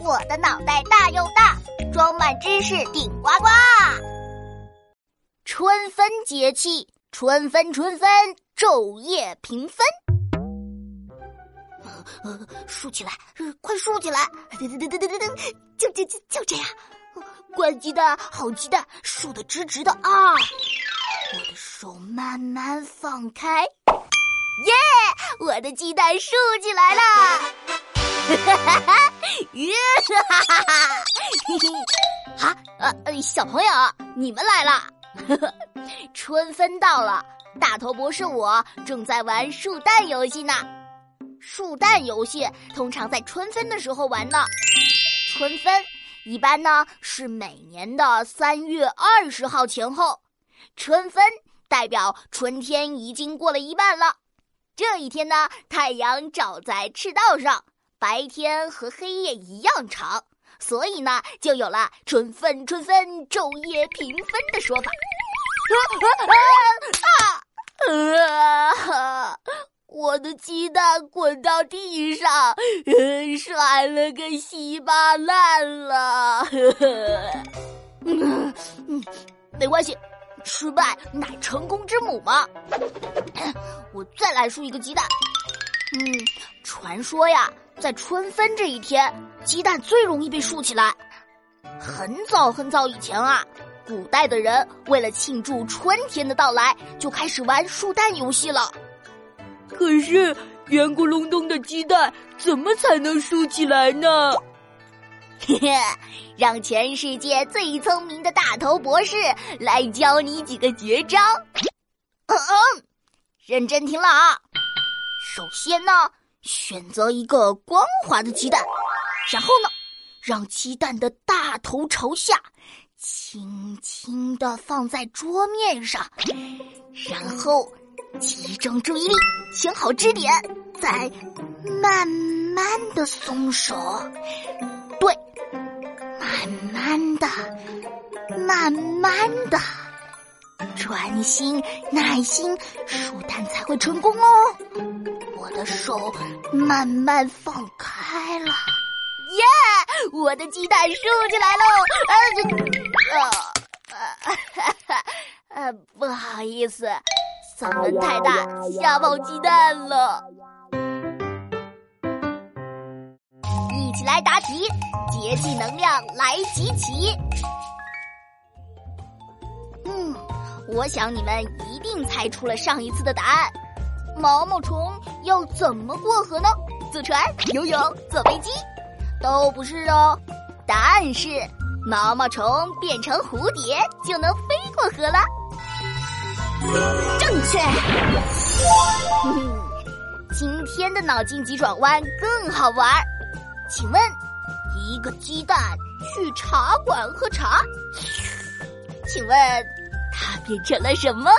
我的脑袋大又大，装满知识顶呱呱。春分节气，春分春分，昼夜平分。竖起来，快竖起来！噔噔噔噔噔噔，就就就就这样。乖鸡蛋，好鸡蛋，竖的直直的啊！我的手慢慢放开，耶！我的鸡蛋竖起来了！哈哈哈！哈哈哈！嘿嘿，啊呃，小朋友，你们来了！春分到了，大头博士我正在玩树蛋游戏呢。树蛋游戏通常在春分的时候玩呢。春分一般呢是每年的三月二十号前后。春分代表春天已经过了一半了。这一天呢，太阳照在赤道上，白天和黑夜一样长，所以呢，就有了“春分春分，昼夜平分”的说法。啊啊啊！我的鸡蛋滚到地上，摔了个稀巴烂了。没关系，失败乃成功之母嘛。我再来输一个鸡蛋。嗯，传说呀，在春分这一天，鸡蛋最容易被竖起来。很早很早以前啊。古代的人为了庆祝春天的到来，就开始玩竖蛋游戏了。可是圆咕隆咚的鸡蛋怎么才能竖起来呢？嘿嘿，让全世界最聪明的大头博士来教你几个绝招。嗯嗯，认真听了啊！首先呢，选择一个光滑的鸡蛋，然后呢，让鸡蛋的大头朝下。轻轻的放在桌面上，然后集中注意力，选好支点，再慢慢的松手。对，慢慢的，慢慢的，专心耐心，数蛋才会成功哦。我的手慢慢放开了，耶！我的鸡蛋竖起来喽！呃。呃，不好意思，嗓门太大，吓跑鸡蛋了。一起来答题，节气能量来集齐。嗯，我想你们一定猜出了上一次的答案。毛毛虫要怎么过河呢？坐船、游泳、坐飞机，都不是哦。答案是。毛毛虫变成蝴蝶就能飞过河了，正确。今天的脑筋急转弯更好玩，请问一个鸡蛋去茶馆喝茶，请问它变成了什么？